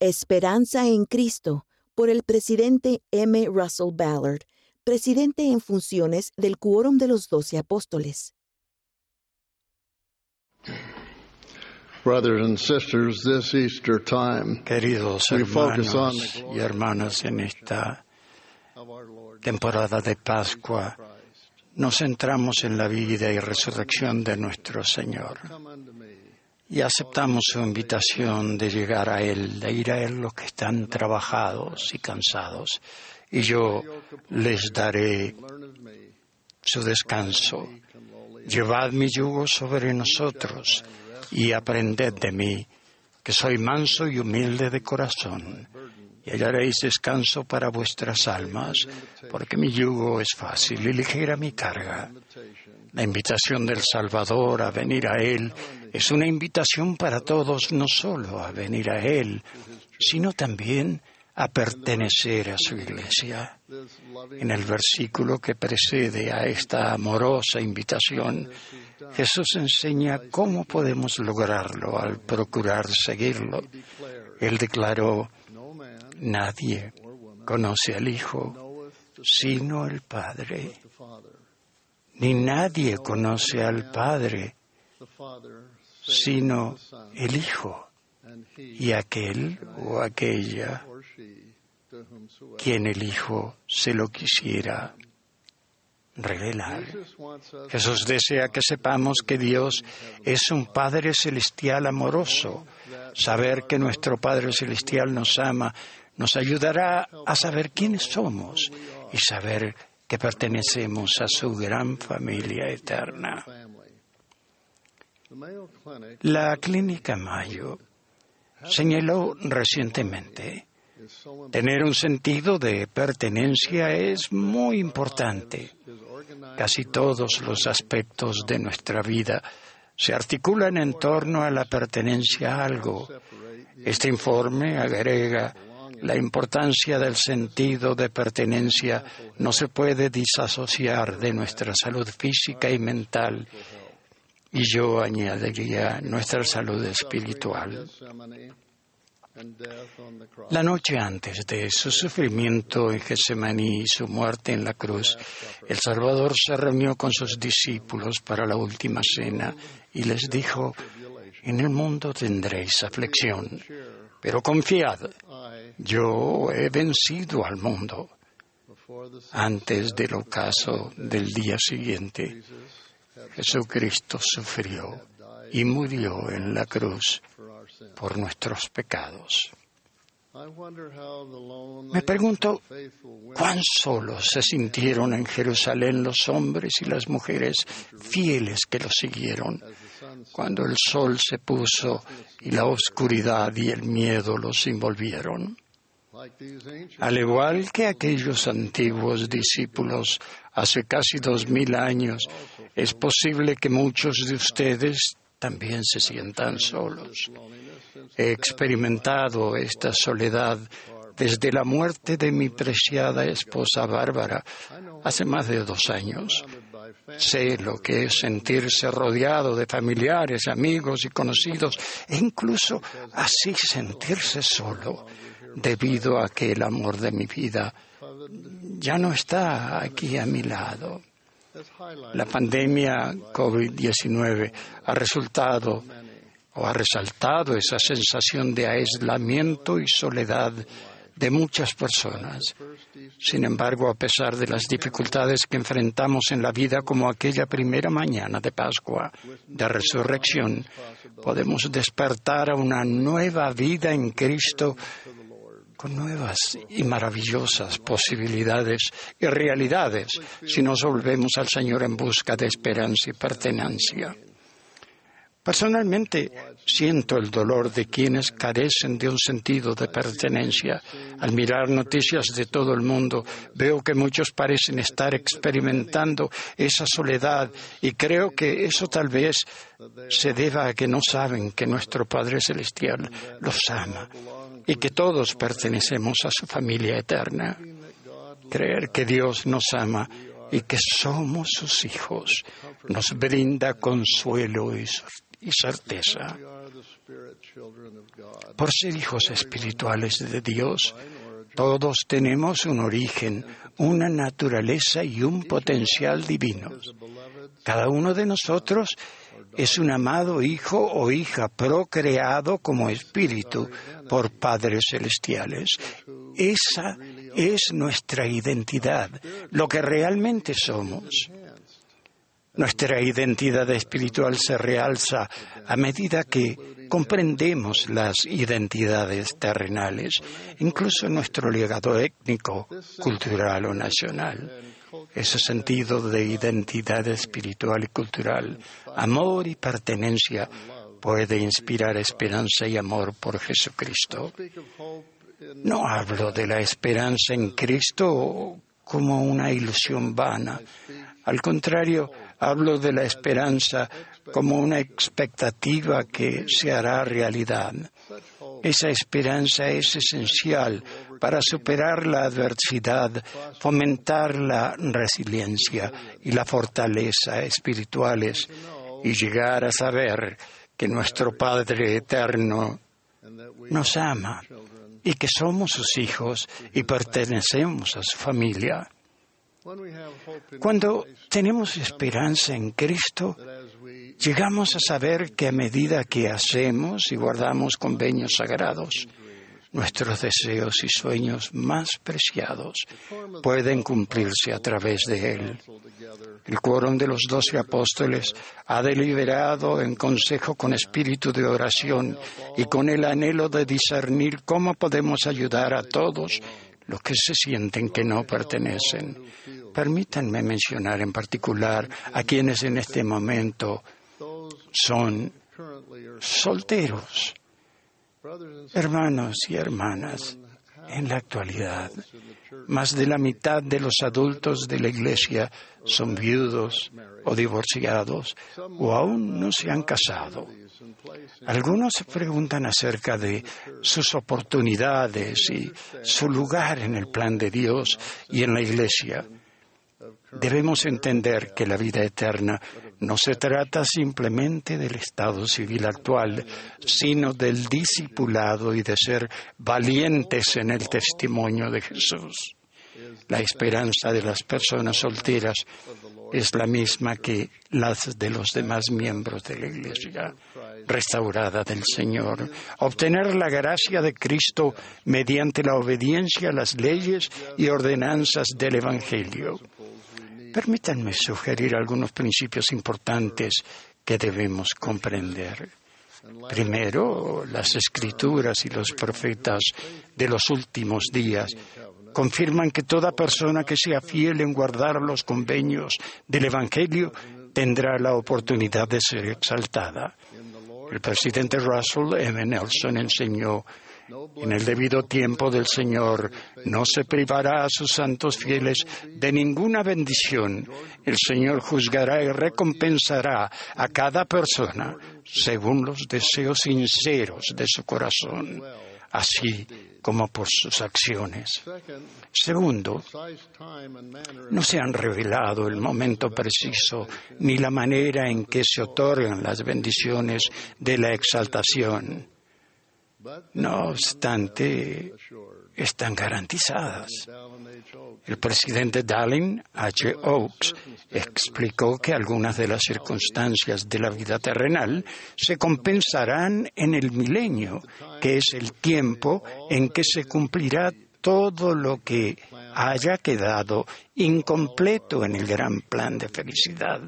Esperanza en Cristo, por el presidente M. Russell Ballard, presidente en funciones del Quórum de los Doce Apóstoles. Brothers and sisters, this Easter time, Queridos hermanos y hermanas, en esta temporada de Pascua nos centramos en la vida y resurrección de nuestro Señor y aceptamos su invitación de llegar a Él, de ir a Él los que están trabajados y cansados, y yo les daré su descanso. Llevad mi yugo sobre nosotros y aprended de mí, que soy manso y humilde de corazón, y hallaréis descanso para vuestras almas, porque mi yugo es fácil y ligera mi carga. La invitación del Salvador a venir a Él es una invitación para todos, no solo a venir a Él, sino también a pertenecer a su iglesia. En el versículo que precede a esta amorosa invitación, Jesús enseña cómo podemos lograrlo al procurar seguirlo. Él declaró, nadie conoce al Hijo sino el Padre, ni nadie conoce al Padre sino el Hijo y aquel o aquella quien el Hijo se lo quisiera revelar. Jesús desea que sepamos que Dios es un Padre celestial amoroso. Saber que nuestro Padre celestial nos ama nos ayudará a saber quiénes somos y saber que pertenecemos a su gran familia eterna. La Clínica Mayo señaló recientemente tener un sentido de pertenencia es muy importante. Casi todos los aspectos de nuestra vida se articulan en torno a la pertenencia a algo. Este informe agrega la importancia del sentido de pertenencia no se puede disasociar de nuestra salud física y mental y yo añadiría nuestra salud espiritual. La noche antes de su sufrimiento en Getsemaní y su muerte en la cruz, el Salvador se reunió con sus discípulos para la última cena y les dijo, en el mundo tendréis aflicción, pero confiad, yo he vencido al mundo. Antes del ocaso del día siguiente, Jesucristo sufrió y murió en la cruz por nuestros pecados. Me pregunto cuán solos se sintieron en Jerusalén los hombres y las mujeres fieles que lo siguieron cuando el sol se puso y la oscuridad y el miedo los envolvieron. Al igual que aquellos antiguos discípulos hace casi dos mil años, es posible que muchos de ustedes también se sientan solos. He experimentado esta soledad desde la muerte de mi preciada esposa Bárbara hace más de dos años. Sé lo que es sentirse rodeado de familiares, amigos y conocidos e incluso así sentirse solo debido a que el amor de mi vida ya no está aquí a mi lado. La pandemia COVID-19 ha resultado o ha resaltado esa sensación de aislamiento y soledad de muchas personas. Sin embargo, a pesar de las dificultades que enfrentamos en la vida como aquella primera mañana de Pascua, de resurrección, podemos despertar a una nueva vida en Cristo con nuevas y maravillosas posibilidades y realidades si nos volvemos al Señor en busca de esperanza y pertenencia. Personalmente siento el dolor de quienes carecen de un sentido de pertenencia. Al mirar noticias de todo el mundo, veo que muchos parecen estar experimentando esa soledad y creo que eso tal vez se deba a que no saben que nuestro Padre Celestial los ama y que todos pertenecemos a su familia eterna. Creer que Dios nos ama y que somos sus hijos nos brinda consuelo y, certeza. Por ser hijos espirituales de Dios, todos tenemos un origen, una naturaleza y un potencial divinos. Cada uno de nosotros es un amado hijo o hija procreado como espíritu por padres celestiales. Esa es nuestra identidad, lo que realmente somos. Nuestra identidad espiritual se realza a medida que comprendemos las identidades terrenales, incluso nuestro legado étnico, cultural o nacional. Ese sentido de identidad espiritual y cultural, amor y pertenencia puede inspirar esperanza y amor por Jesucristo. No hablo de la esperanza en Cristo como una ilusión vana. Al contrario, hablo de la esperanza como una expectativa que se hará realidad. Esa esperanza es esencial para superar la adversidad, fomentar la resiliencia y la fortaleza espirituales y llegar a saber que nuestro Padre Eterno nos ama y que somos sus hijos y pertenecemos a su familia. Cuando tenemos esperanza en Cristo, llegamos a saber que a medida que hacemos y guardamos convenios sagrados, nuestros deseos y sueños más preciados pueden cumplirse a través de Él. El quórum de los doce apóstoles ha deliberado en consejo con espíritu de oración y con el anhelo de discernir cómo podemos ayudar a todos los que se sienten que no pertenecen. Permítanme mencionar en particular a quienes en este momento son solteros, hermanos y hermanas. En la actualidad, más de la mitad de los adultos de la Iglesia son viudos o divorciados o aún no se han casado. Algunos se preguntan acerca de sus oportunidades y su lugar en el plan de Dios y en la Iglesia. Debemos entender que la vida eterna no se trata simplemente del estado civil actual, sino del discipulado y de ser valientes en el testimonio de Jesús. La esperanza de las personas solteras es la misma que las de los demás miembros de la Iglesia restaurada del Señor. Obtener la gracia de Cristo mediante la obediencia a las leyes y ordenanzas del Evangelio. Permítanme sugerir algunos principios importantes que debemos comprender. Primero, las escrituras y los profetas de los últimos días confirman que toda persona que sea fiel en guardar los convenios del Evangelio tendrá la oportunidad de ser exaltada. El presidente Russell M. Nelson enseñó en el debido tiempo del Señor no se privará a sus santos fieles de ninguna bendición. El Señor juzgará y recompensará a cada persona según los deseos sinceros de su corazón, así como por sus acciones. Segundo, no se han revelado el momento preciso ni la manera en que se otorgan las bendiciones de la exaltación. No obstante, están garantizadas. El presidente Dallin H. Oaks explicó que algunas de las circunstancias de la vida terrenal se compensarán en el milenio, que es el tiempo en que se cumplirá todo lo que haya quedado incompleto en el gran plan de felicidad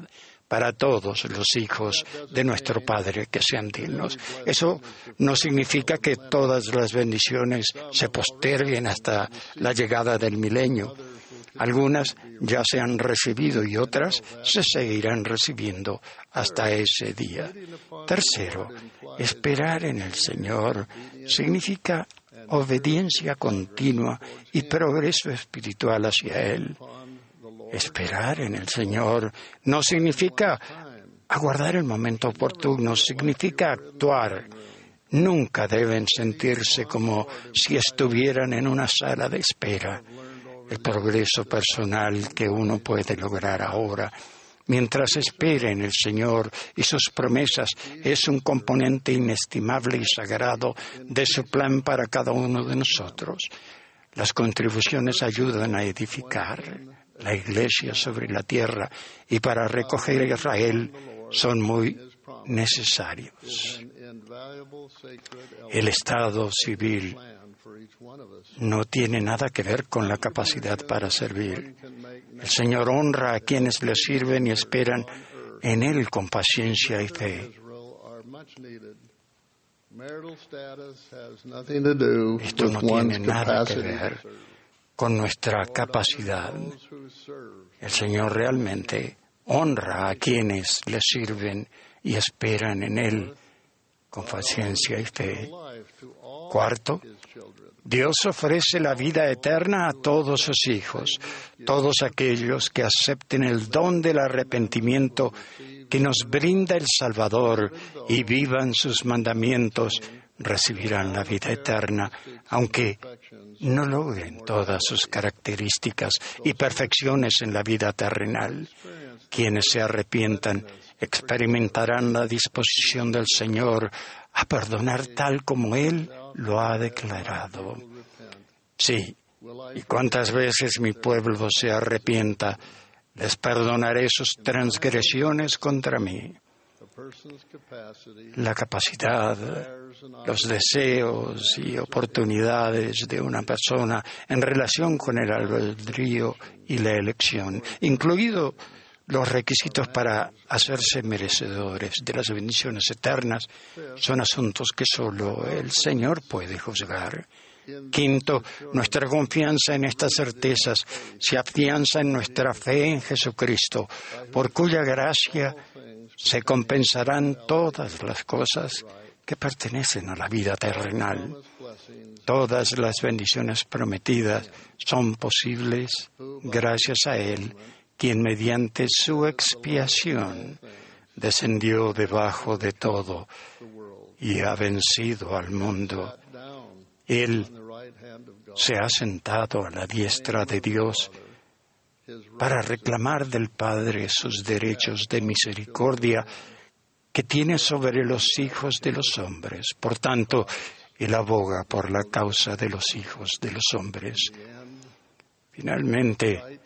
para todos los hijos de nuestro Padre que sean dignos. Eso no significa que todas las bendiciones se posterguen hasta la llegada del milenio. Algunas ya se han recibido y otras se seguirán recibiendo hasta ese día. Tercero, esperar en el Señor significa obediencia continua y progreso espiritual hacia Él. Esperar en el Señor no significa aguardar el momento oportuno, significa actuar. Nunca deben sentirse como si estuvieran en una sala de espera. El progreso personal que uno puede lograr ahora Mientras espera en el Señor y sus promesas, es un componente inestimable y sagrado de su plan para cada uno de nosotros. Las contribuciones ayudan a edificar la iglesia sobre la tierra y para recoger a Israel son muy necesarios. El Estado civil no tiene nada que ver con la capacidad para servir. El Señor honra a quienes le sirven y esperan en Él con paciencia y fe. Esto no tiene nada que ver con nuestra capacidad. El Señor realmente honra a quienes le sirven y esperan en Él con paciencia y fe. Cuarto, Dios ofrece la vida eterna a todos sus hijos, todos aquellos que acepten el don del arrepentimiento que nos brinda el Salvador y vivan sus mandamientos, recibirán la vida eterna, aunque no logren todas sus características y perfecciones en la vida terrenal. Quienes se arrepientan experimentarán la disposición del Señor a perdonar tal como Él lo ha declarado. Sí, y cuántas veces mi pueblo se arrepienta, les perdonaré sus transgresiones contra mí. La capacidad, los deseos y oportunidades de una persona en relación con el albedrío y la elección, incluido los requisitos para hacerse merecedores de las bendiciones eternas son asuntos que solo el Señor puede juzgar. Quinto, nuestra confianza en estas certezas se afianza en nuestra fe en Jesucristo, por cuya gracia se compensarán todas las cosas que pertenecen a la vida terrenal. Todas las bendiciones prometidas son posibles gracias a Él quien mediante su expiación descendió debajo de todo y ha vencido al mundo. Él se ha sentado a la diestra de Dios para reclamar del Padre sus derechos de misericordia que tiene sobre los hijos de los hombres. Por tanto, Él aboga por la causa de los hijos de los hombres. Finalmente,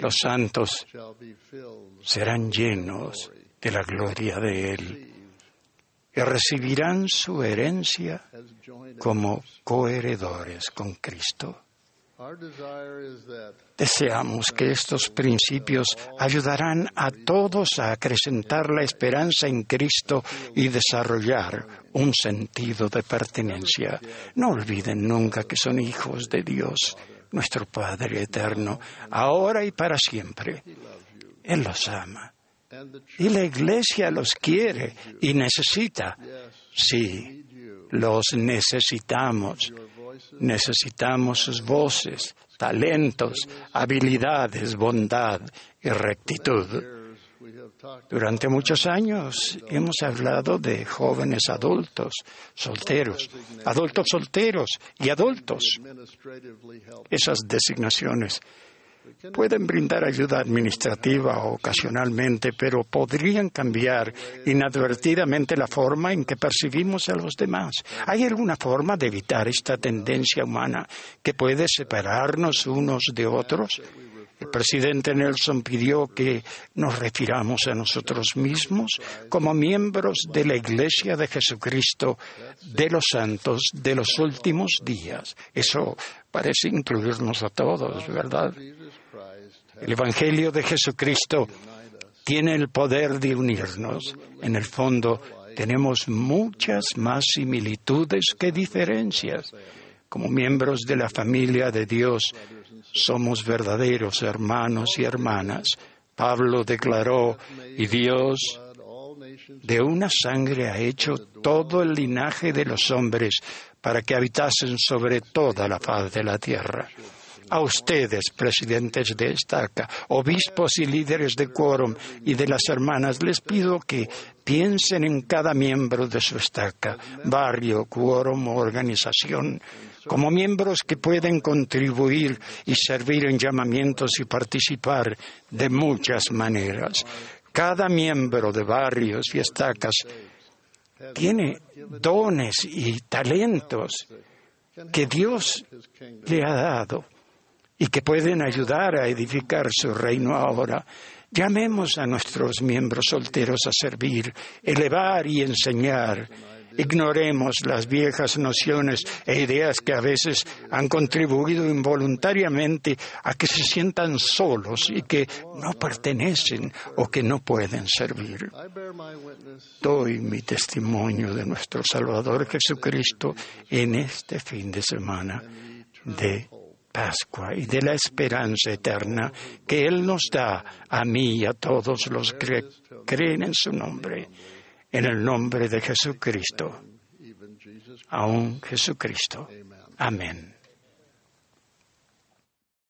los santos serán llenos de la gloria de Él y recibirán su herencia como coheredores con Cristo. Deseamos que estos principios ayudarán a todos a acrecentar la esperanza en Cristo y desarrollar un sentido de pertenencia. No olviden nunca que son hijos de Dios nuestro Padre eterno, ahora y para siempre. Él los ama. Y la iglesia los quiere y necesita. Sí, los necesitamos. Necesitamos sus voces, talentos, habilidades, bondad y rectitud. Durante muchos años hemos hablado de jóvenes adultos, solteros, adultos solteros y adultos. Esas designaciones pueden brindar ayuda administrativa ocasionalmente, pero podrían cambiar inadvertidamente la forma en que percibimos a los demás. ¿Hay alguna forma de evitar esta tendencia humana que puede separarnos unos de otros? El presidente Nelson pidió que nos refiramos a nosotros mismos como miembros de la Iglesia de Jesucristo de los santos de los últimos días. Eso parece incluirnos a todos, ¿verdad? El Evangelio de Jesucristo tiene el poder de unirnos. En el fondo, tenemos muchas más similitudes que diferencias. Como miembros de la familia de Dios, somos verdaderos hermanos y hermanas. Pablo declaró, y Dios de una sangre ha hecho todo el linaje de los hombres para que habitasen sobre toda la faz de la tierra. A ustedes, presidentes de estaca, obispos y líderes de quórum y de las hermanas, les pido que piensen en cada miembro de su estaca, barrio, quórum o organización como miembros que pueden contribuir y servir en llamamientos y participar de muchas maneras. Cada miembro de barrios y estacas tiene dones y talentos que Dios le ha dado y que pueden ayudar a edificar su reino ahora. Llamemos a nuestros miembros solteros a servir, elevar y enseñar Ignoremos las viejas nociones e ideas que a veces han contribuido involuntariamente a que se sientan solos y que no pertenecen o que no pueden servir. Doy mi testimonio de nuestro Salvador Jesucristo en este fin de semana de Pascua y de la esperanza eterna que Él nos da a mí y a todos los que creen en su nombre en el nombre de Jesucristo, aún Jesucristo. Amén.